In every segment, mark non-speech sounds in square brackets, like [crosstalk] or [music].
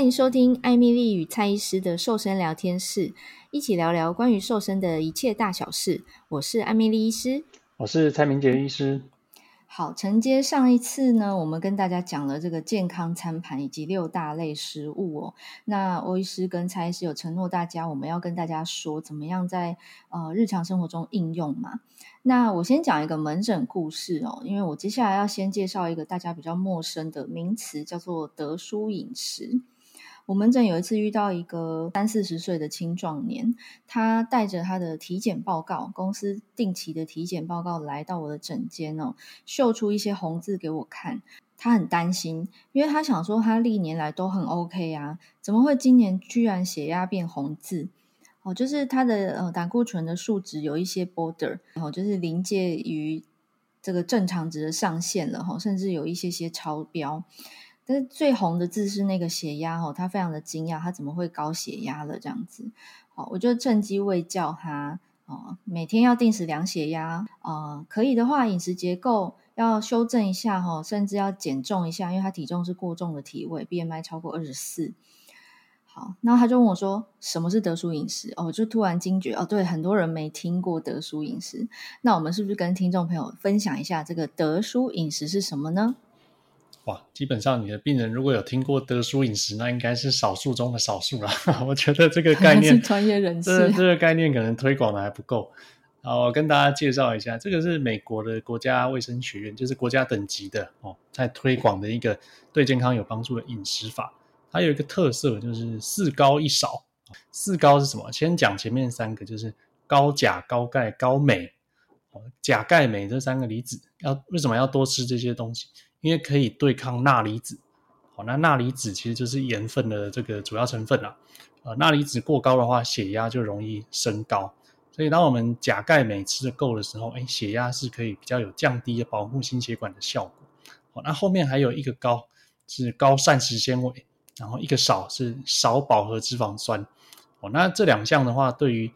欢迎收听艾米丽与蔡医师的瘦身聊天室，一起聊聊关于瘦身的一切大小事。我是艾米丽医师，我是蔡明杰医师。好，承接上一次呢，我们跟大家讲了这个健康餐盘以及六大类食物哦。那欧医师跟蔡医师有承诺大家，我们要跟大家说怎么样在呃日常生活中应用嘛。那我先讲一个门诊故事哦，因为我接下来要先介绍一个大家比较陌生的名词，叫做德蔬饮食。我门诊有一次遇到一个三四十岁的青壮年，他带着他的体检报告，公司定期的体检报告来到我的诊间哦，秀出一些红字给我看。他很担心，因为他想说他历年来都很 OK 啊，怎么会今年居然血压变红字？哦，就是他的呃胆固醇的数值有一些 border，然后就是临界于这个正常值的上限了哈，甚至有一些些超标。但是最红的字是那个血压哦，他非常的惊讶，他怎么会高血压了这样子？好，我就趁机卫教他哦，每天要定时量血压啊，可以的话饮食结构要修正一下哈，甚至要减重一下，因为他体重是过重的体位，BMI 超过二十四。好，然后他就问我说：“什么是德叔饮食？”哦，就突然惊觉哦，对，很多人没听过德叔饮食，那我们是不是跟听众朋友分享一下这个德叔饮食是什么呢？哇，基本上你的病人如果有听过德蔬饮食，那应该是少数中的少数了。[laughs] 我觉得这个概念，[laughs] 是专业人士，这这个概念可能推广的还不够。好，我跟大家介绍一下，这个是美国的国家卫生学院，就是国家等级的哦，在推广的一个对健康有帮助的饮食法。它有一个特色，就是四高一少。四高是什么？先讲前面三个，就是高钾、高钙、高镁。钾、钙、镁这三个离子，要为什么要多吃这些东西？因为可以对抗钠离子，好，那钠离子其实就是盐分的这个主要成分啦。呃，钠离子过高的话，血压就容易升高。所以当我们钾、钙、镁吃的够的时候，哎，血压是可以比较有降低的保护心血管的效果。好，那后面还有一个高是高膳食纤维，然后一个少是少饱和脂肪酸。哦，那这两项的话，对于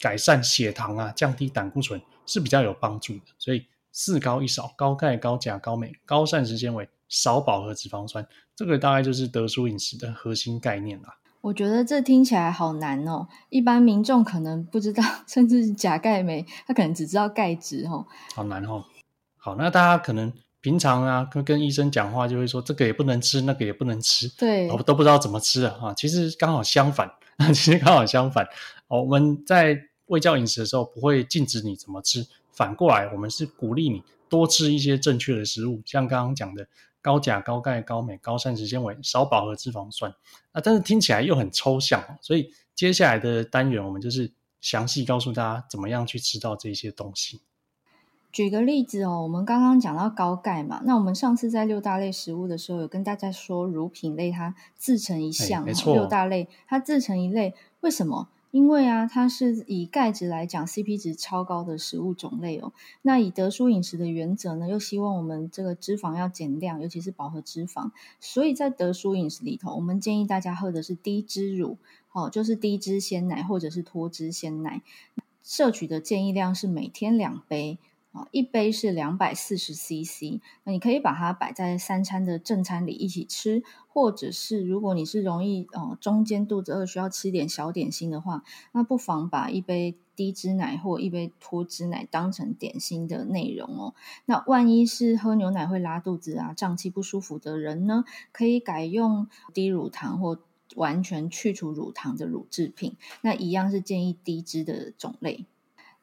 改善血糖啊、降低胆固醇是比较有帮助的。所以。四高一少，高钙、高钾、高镁，高膳食纤维，少饱和脂肪酸，这个大概就是德叔饮食的核心概念啦。我觉得这听起来好难哦，一般民众可能不知道，[laughs] 甚至钾、钙、镁，他可能只知道钙质哦。好难哦。好，那大家可能平常啊，跟跟医生讲话就会说这个也不能吃，那个也不能吃，对，我都不知道怎么吃啊。其实刚好相反，[laughs] 其实刚好相反。我们在喂教饮食的时候不会禁止你怎么吃。反过来，我们是鼓励你多吃一些正确的食物，像刚刚讲的高钾、高钙、高镁、高膳食纤维、少饱和脂肪酸。啊，但是听起来又很抽象，所以接下来的单元我们就是详细告诉大家怎么样去吃到这些东西。举个例子哦，我们刚刚讲到高钙嘛，那我们上次在六大类食物的时候，有跟大家说乳品类它自成一项，没错，六大类它自成一类，为什么？因为啊，它是以钙质来讲 CP 值超高的食物种类哦。那以德蔬饮食的原则呢，又希望我们这个脂肪要减量，尤其是饱和脂肪。所以在德蔬饮食里头，我们建议大家喝的是低脂乳，哦，就是低脂鲜奶或者是脱脂鲜奶。摄取的建议量是每天两杯。一杯是两百四十 CC，那你可以把它摆在三餐的正餐里一起吃，或者是如果你是容易呃中间肚子饿需要吃点小点心的话，那不妨把一杯低脂奶或一杯脱脂奶当成点心的内容哦。那万一是喝牛奶会拉肚子啊、胀气不舒服的人呢，可以改用低乳糖或完全去除乳糖的乳制品，那一样是建议低脂的种类。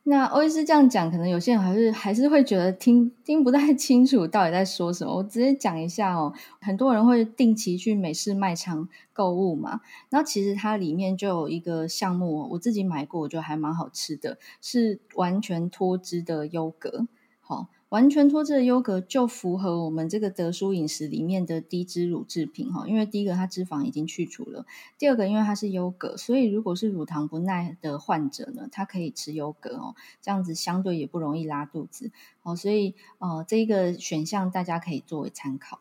那欧医师这样讲，可能有些人还是还是会觉得听听不太清楚到底在说什么。我直接讲一下哦，很多人会定期去美式卖场购物嘛，然后其实它里面就有一个项目，我自己买过，我觉得还蛮好吃的，是完全脱脂的优格，好。完全脱脂的优格就符合我们这个德蔬饮食里面的低脂乳制品哈，因为第一个它脂肪已经去除了，第二个因为它是优格，所以如果是乳糖不耐的患者呢，它可以吃优格哦，这样子相对也不容易拉肚子哦，所以呃这个选项大家可以作为参考。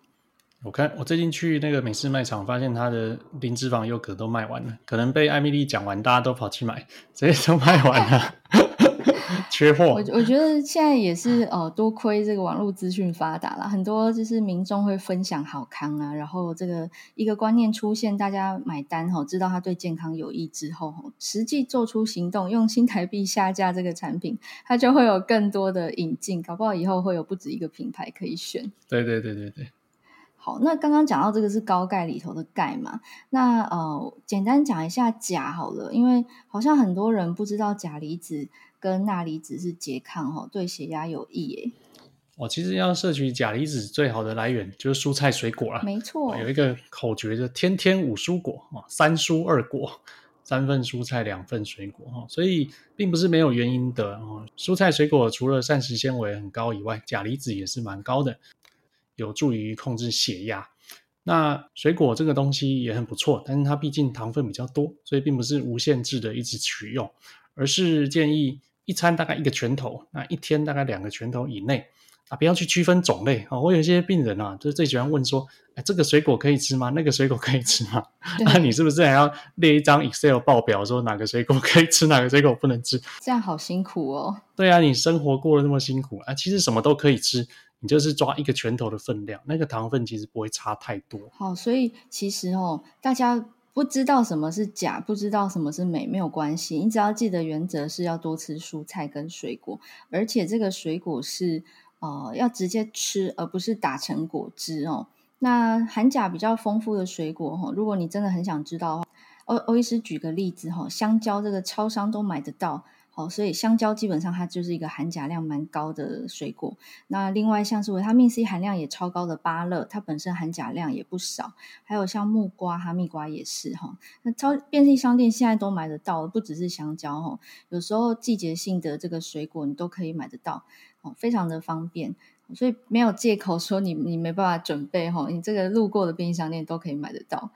我看我最近去那个美式卖场，发现它的零脂肪优格都卖完了，可能被艾米莉讲完，大家都跑去买，直接都卖完了。缺货。我我觉得现在也是哦，多亏这个网络资讯发达了，很多就是民众会分享好康啊，然后这个一个观念出现，大家买单哈，知道它对健康有益之后，实际做出行动，用新台币下架这个产品，它就会有更多的引进，搞不好以后会有不止一个品牌可以选。对对对对对。好，那刚刚讲到这个是高钙里头的钙嘛？那呃，简单讲一下钾好了，因为好像很多人不知道钾离子跟钠离子是拮抗哈，对血压有益耶。哦，其实要摄取钾离子最好的来源就是蔬菜水果啊，没错，有一个口诀就天天五蔬果啊，三蔬二果，三份蔬菜两份水果哈，所以并不是没有原因的哦。蔬菜水果除了膳食纤维很高以外，钾离子也是蛮高的。有助于控制血压。那水果这个东西也很不错，但是它毕竟糖分比较多，所以并不是无限制的一直取用，而是建议一餐大概一个拳头，那一天大概两个拳头以内啊，不要去区分种类啊。我有一些病人啊，就最喜欢问说，哎，这个水果可以吃吗？那个水果可以吃吗？[laughs] 那你是不是还要列一张 Excel 报表，说哪个水果可以吃，哪个水果不能吃？这样好辛苦哦。对啊，你生活过得那么辛苦啊，其实什么都可以吃。你就是抓一个拳头的分量，那个糖分其实不会差太多。好，所以其实哦，大家不知道什么是假，不知道什么是美，没有关系。你只要记得原则是要多吃蔬菜跟水果，而且这个水果是呃要直接吃，而不是打成果汁哦。那含钾比较丰富的水果哈，如果你真的很想知道的话，欧欧医师举个例子哈，香蕉这个超商都买得到。好，所以香蕉基本上它就是一个含钾量蛮高的水果。那另外像是维他命 C 含量也超高的芭乐，它本身含钾量也不少。还有像木瓜、哈密瓜也是哈。那超便利商店现在都买得到，不只是香蕉哈。有时候季节性的这个水果你都可以买得到，哦，非常的方便。所以没有借口说你你没办法准备哈，你这个路过的便利商店都可以买得到。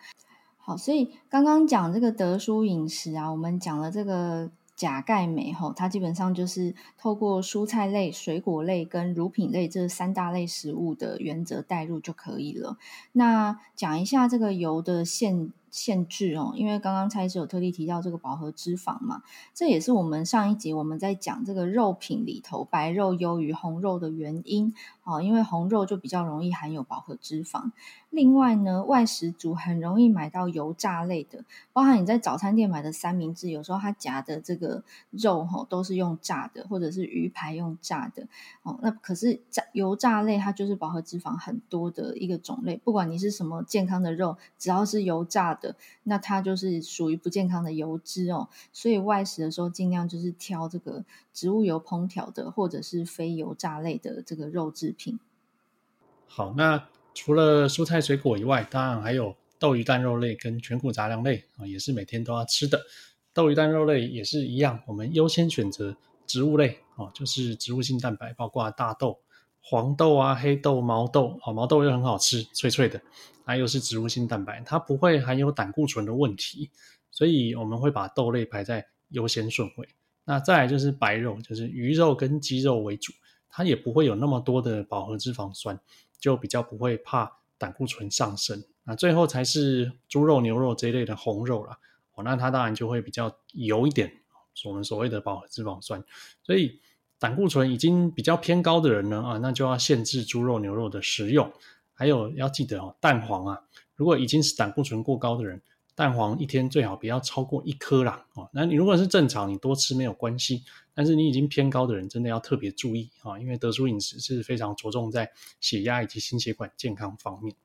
好，所以刚刚讲这个德蔬饮食啊，我们讲了这个。钾、钙、镁，吼，它基本上就是透过蔬菜类、水果类跟乳品类这三大类食物的原则带入就可以了。那讲一下这个油的限限制哦，因为刚刚蔡医师有特地提到这个饱和脂肪嘛，这也是我们上一集我们在讲这个肉品里头白肉优于红肉的原因哦，因为红肉就比较容易含有饱和脂肪。另外呢，外食族很容易买到油炸类的，包含你在早餐店买的三明治，有时候它夹的这个肉哈都是用炸的，或者是鱼排用炸的哦。那可是炸油炸类它就是饱和脂肪很多的一个种类，不管你是什么健康的肉，只要是油炸的，那它就是属于不健康的油脂哦。所以外食的时候尽量就是挑这个植物油烹调的，或者是非油炸类的这个肉制品。好，那。除了蔬菜水果以外，当然还有豆鱼蛋肉类跟全谷杂粮类啊，也是每天都要吃的。豆鱼蛋肉类也是一样，我们优先选择植物类哦，就是植物性蛋白，包括大豆、黄豆啊、黑豆、毛豆。啊，毛豆又很好吃，脆脆的，还有是植物性蛋白，它不会含有胆固醇的问题，所以我们会把豆类排在优先顺位。那再来就是白肉，就是鱼肉跟鸡肉为主，它也不会有那么多的饱和脂肪酸。就比较不会怕胆固醇上升，那最后才是猪肉、牛肉这一类的红肉啦。哦，那它当然就会比较油一点，我们所谓的饱和脂肪酸。所以胆固醇已经比较偏高的人呢，啊，那就要限制猪肉、牛肉的食用。还有要记得哦，蛋黄啊，如果已经是胆固醇过高的人，蛋黄一天最好不要超过一颗啦。哦，那你如果是正常，你多吃没有关系。但是你已经偏高的人，真的要特别注意啊，因为德蔬饮食是非常着重在血压以及心血管健康方面。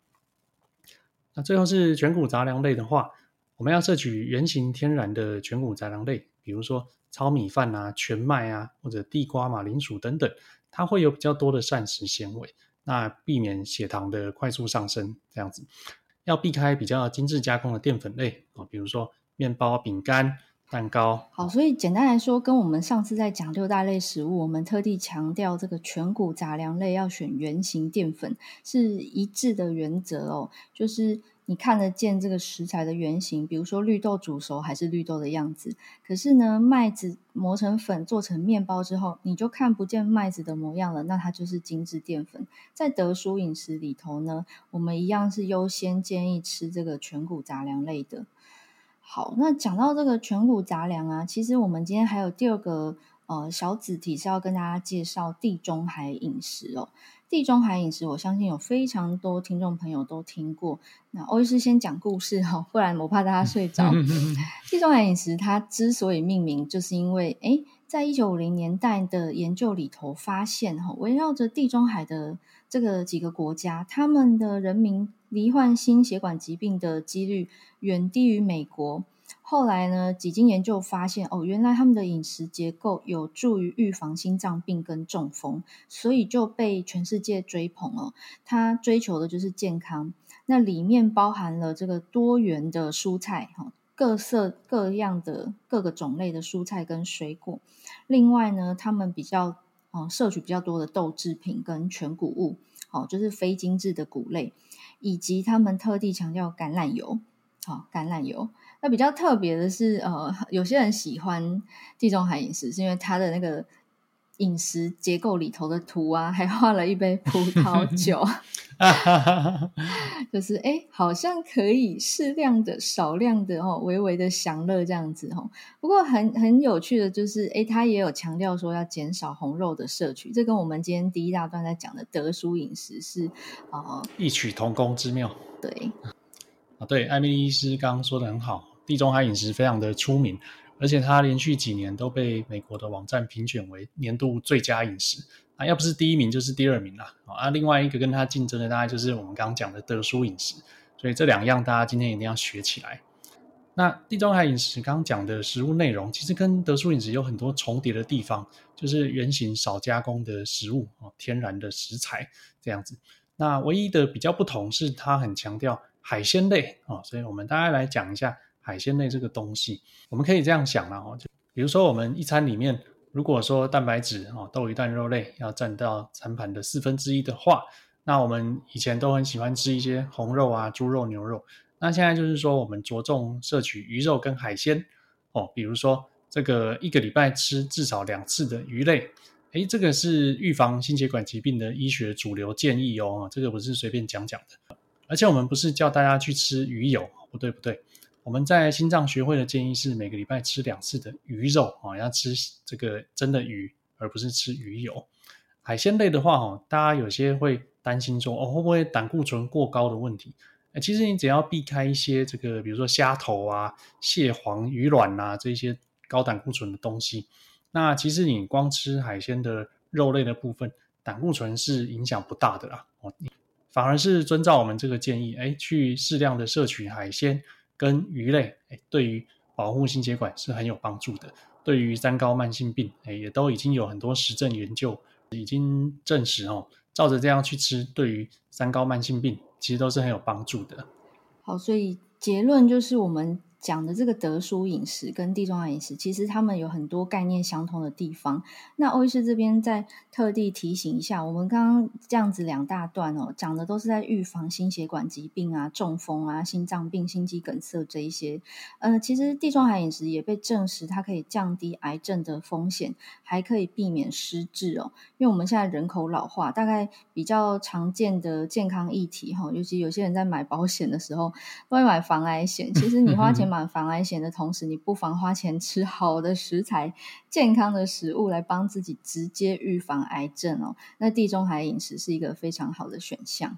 那最后是全谷杂粮类的话，我们要摄取原型天然的全谷杂粮类，比如说糙米饭啊、全麦啊，或者地瓜、马铃薯等等，它会有比较多的膳食纤维，那避免血糖的快速上升。这样子要避开比较精致加工的淀粉类啊，比如说面包、饼干。蛋糕好，所以简单来说，跟我们上次在讲六大类食物，我们特地强调这个全谷杂粮类要选原型淀粉是一致的原则哦。就是你看得见这个食材的原型，比如说绿豆煮熟还是绿豆的样子。可是呢，麦子磨成粉做成面包之后，你就看不见麦子的模样了，那它就是精致淀粉。在德蔬饮食里头呢，我们一样是优先建议吃这个全谷杂粮类的。好，那讲到这个全谷杂粮啊，其实我们今天还有第二个呃小子体是要跟大家介绍地中海饮食哦。地中海饮食，我相信有非常多听众朋友都听过。那欧医师先讲故事哈，不然我怕大家睡着。[laughs] 地中海饮食它之所以命名，就是因为诶，在一九五零年代的研究里头发现哈，围绕着地中海的这个几个国家，他们的人民罹患心血管疾病的几率远低于美国。后来呢，几经研究发现，哦，原来他们的饮食结构有助于预防心脏病跟中风，所以就被全世界追捧了。他追求的就是健康，那里面包含了这个多元的蔬菜，哈，各色各样的各个种类的蔬菜跟水果。另外呢，他们比较，哦，摄取比较多的豆制品跟全谷物，哦，就是非精致的谷类，以及他们特地强调橄榄油，好，橄榄油。那比较特别的是，呃，有些人喜欢地中海饮食，是因为它的那个饮食结构里头的图啊，还画了一杯葡萄 [laughs] 酒，就是哎，好像可以适量的、少量的哦，微微的享乐这样子哦。不过很很有趣的就是，哎，他也有强调说要减少红肉的摄取，这跟我们今天第一大段在讲的德叔饮食是啊异曲同工之妙。对，啊，对，艾米丽医师刚刚说的很好。地中海饮食非常的出名，而且它连续几年都被美国的网站评选为年度最佳饮食啊，要不是第一名就是第二名啦啊。另外一个跟它竞争的大概就是我们刚刚讲的得舒饮食，所以这两样大家今天一定要学起来。那地中海饮食刚刚讲的食物内容，其实跟得舒饮食有很多重叠的地方，就是原型少加工的食物啊，天然的食材这样子。那唯一的比较不同是它很强调海鲜类啊，所以我们大概来讲一下。海鲜类这个东西，我们可以这样想了哦，就比如说我们一餐里面，如果说蛋白质哦，豆鱼蛋肉类要占到餐盘的四分之一的话，那我们以前都很喜欢吃一些红肉啊，猪肉、牛肉。那现在就是说，我们着重摄取鱼肉跟海鲜哦，比如说这个一个礼拜吃至少两次的鱼类，诶，这个是预防心血管疾病的医学主流建议哦，这个不是随便讲讲的。而且我们不是叫大家去吃鱼油，不对不对。我们在心脏学会的建议是每个礼拜吃两次的鱼肉啊，要吃这个真的鱼，而不是吃鱼油。海鲜类的话，哈，大家有些会担心说，哦，会不会胆固醇过高的问题？其实你只要避开一些这个，比如说虾头啊、蟹黄、鱼卵啊这些高胆固醇的东西，那其实你光吃海鲜的肉类的部分，胆固醇是影响不大的啦。哦，反而是遵照我们这个建议，哎，去适量的摄取海鲜。跟鱼类，哎，对于保护心血管是很有帮助的。对于三高慢性病，哎，也都已经有很多实证研究已经证实哦，照着这样去吃，对于三高慢性病其实都是很有帮助的。好，所以结论就是我们。讲的这个德舒饮食跟地中海饮食，其实他们有很多概念相同的地方。那欧医师这边再特地提醒一下，我们刚刚这样子两大段哦，讲的都是在预防心血管疾病啊、中风啊、心脏病、心肌梗塞这一些。呃，其实地中海饮食也被证实，它可以降低癌症的风险，还可以避免失智哦。因为我们现在人口老化，大概比较常见的健康议题哈，尤其有些人在买保险的时候都会买防癌险，其实你花钱。[laughs] 防癌险的同时，你不妨花钱吃好的食材、健康的食物，来帮自己直接预防癌症哦。那地中海饮食是一个非常好的选项。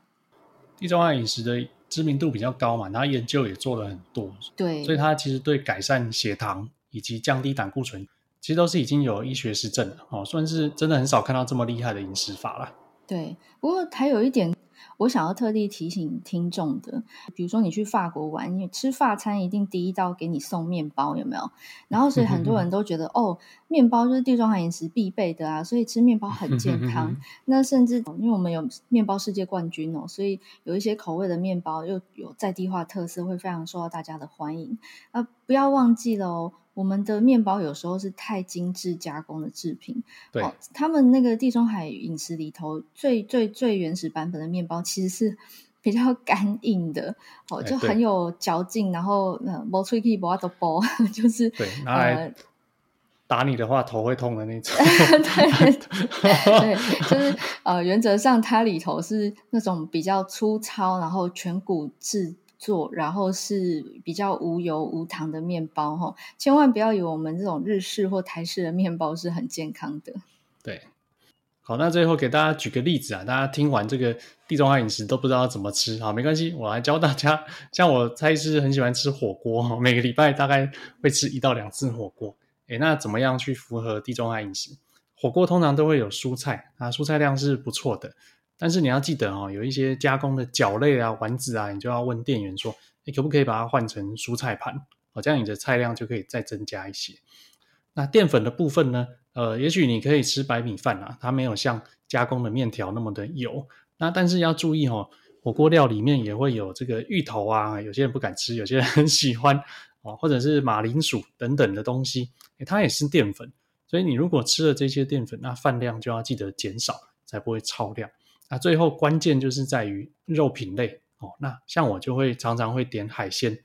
地中海饮食的知名度比较高嘛，然后研究也做了很多，对，所以它其实对改善血糖以及降低胆固醇，其实都是已经有医学实证的哦，算是真的很少看到这么厉害的饮食法了。对，不过还有一点。我想要特地提醒听众的，比如说你去法国玩，你吃法餐一定第一道给你送面包，有没有？然后所以很多人都觉得，[laughs] 哦，面包就是地中海饮食必备的啊，所以吃面包很健康。[laughs] 那甚至因为我们有面包世界冠军哦，所以有一些口味的面包又有在地化特色，会非常受到大家的欢迎。啊，不要忘记了哦。我们的面包有时候是太精致加工的制品，对，哦，他们那个地中海饮食里头最最最原始版本的面包其实是 [laughs] 比较干硬的，哦，就很有嚼劲，然后呃，不脆皮不阿多包，[laughs] 就是对，拿来打你的话头会痛的那种，[laughs] 对对，就是呃，原则上它里头是那种比较粗糙，然后全谷制。做，然后是比较无油无糖的面包哈，千万不要以为我们这种日式或台式的面包是很健康的。对，好，那最后给大家举个例子啊，大家听完这个地中海饮食都不知道怎么吃，好，没关系，我来教大家。像我蔡医师很喜欢吃火锅，每个礼拜大概会吃一到两次火锅。诶，那怎么样去符合地中海饮食？火锅通常都会有蔬菜啊，蔬菜量是不错的。但是你要记得哦，有一些加工的角类啊、丸子啊，你就要问店员说，你可不可以把它换成蔬菜盘？哦，这样你的菜量就可以再增加一些。那淀粉的部分呢？呃，也许你可以吃白米饭啊，它没有像加工的面条那么的油。那但是要注意哦，火锅料里面也会有这个芋头啊，有些人不敢吃，有些人很喜欢哦，或者是马铃薯等等的东西，它也是淀粉。所以你如果吃了这些淀粉，那饭量就要记得减少，才不会超量。那最后关键就是在于肉品类哦。那像我就会常常会点海鲜，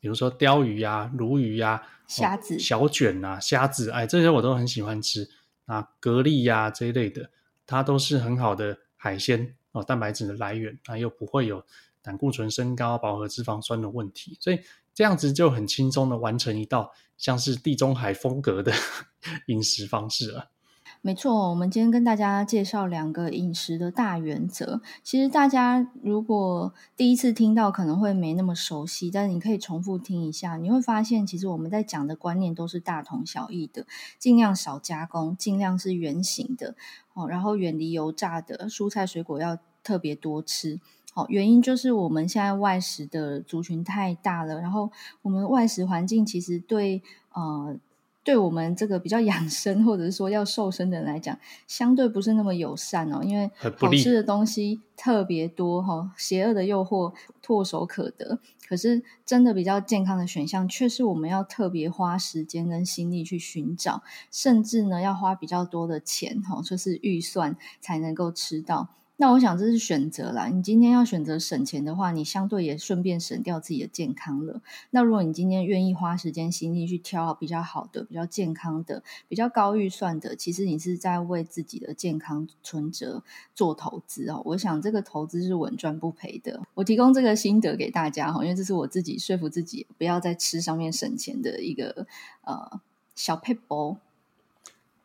比如说鲷鱼呀、鲈鱼呀、虾子、小卷啊、虾子，哎，这些我都很喜欢吃。啊蛤蜊呀这一类的，它都是很好的海鲜哦，蛋白质的来源，那又不会有胆固醇升高、饱和脂肪酸的问题，所以这样子就很轻松的完成一道像是地中海风格的 [laughs] 饮食方式了。没错，我们今天跟大家介绍两个饮食的大原则。其实大家如果第一次听到，可能会没那么熟悉，但你可以重复听一下，你会发现，其实我们在讲的观念都是大同小异的。尽量少加工，尽量是原形的哦，然后远离油炸的，蔬菜水果要特别多吃。好，原因就是我们现在外食的族群太大了，然后我们外食环境其实对呃。对我们这个比较养生，或者是说要瘦身的人来讲，相对不是那么友善哦，因为好吃的东西特别多哈，邪恶的诱惑唾手可得。可是真的比较健康的选项，却是我们要特别花时间跟心力去寻找，甚至呢要花比较多的钱哈，就是预算才能够吃到。那我想这是选择啦。你今天要选择省钱的话，你相对也顺便省掉自己的健康了。那如果你今天愿意花时间心力去挑比较好的、比较健康的、比较高预算的，其实你是在为自己的健康存折做投资哦。我想这个投资是稳赚不赔的。我提供这个心得给大家哈，因为这是我自己说服自己不要在吃上面省钱的一个呃小撇步。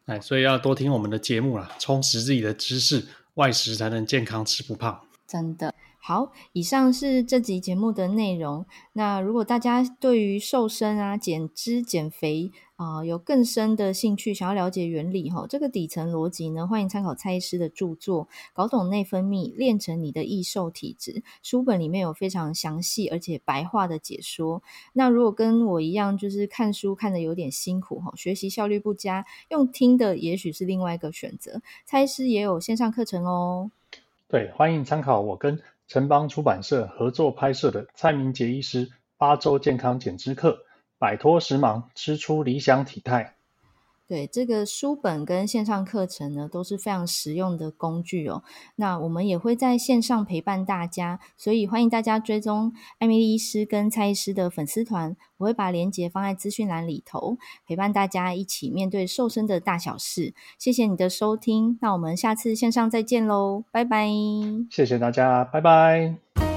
哎，所以要多听我们的节目啦，充实自己的知识。外食才能健康，吃不胖。真的好，以上是这集节目的内容。那如果大家对于瘦身啊、减脂、减肥啊、有更深的兴趣，想要了解原理哈，这个底层逻辑呢，欢迎参考蔡医师的著作《搞懂内分泌，练成你的易瘦体质》书本里面有非常详细而且白话的解说。那如果跟我一样，就是看书看得有点辛苦哈，学习效率不佳，用听的也许是另外一个选择。蔡医师也有线上课程哦。对，欢迎参考我跟城邦出版社合作拍摄的蔡明杰医师八周健康减脂课，摆脱时髦，吃出理想体态。对，这个书本跟线上课程呢，都是非常实用的工具哦。那我们也会在线上陪伴大家，所以欢迎大家追踪艾米丽医师跟蔡医师的粉丝团，我会把链接放在资讯栏里头，陪伴大家一起面对瘦身的大小事。谢谢你的收听，那我们下次线上再见喽，拜拜。谢谢大家，拜拜。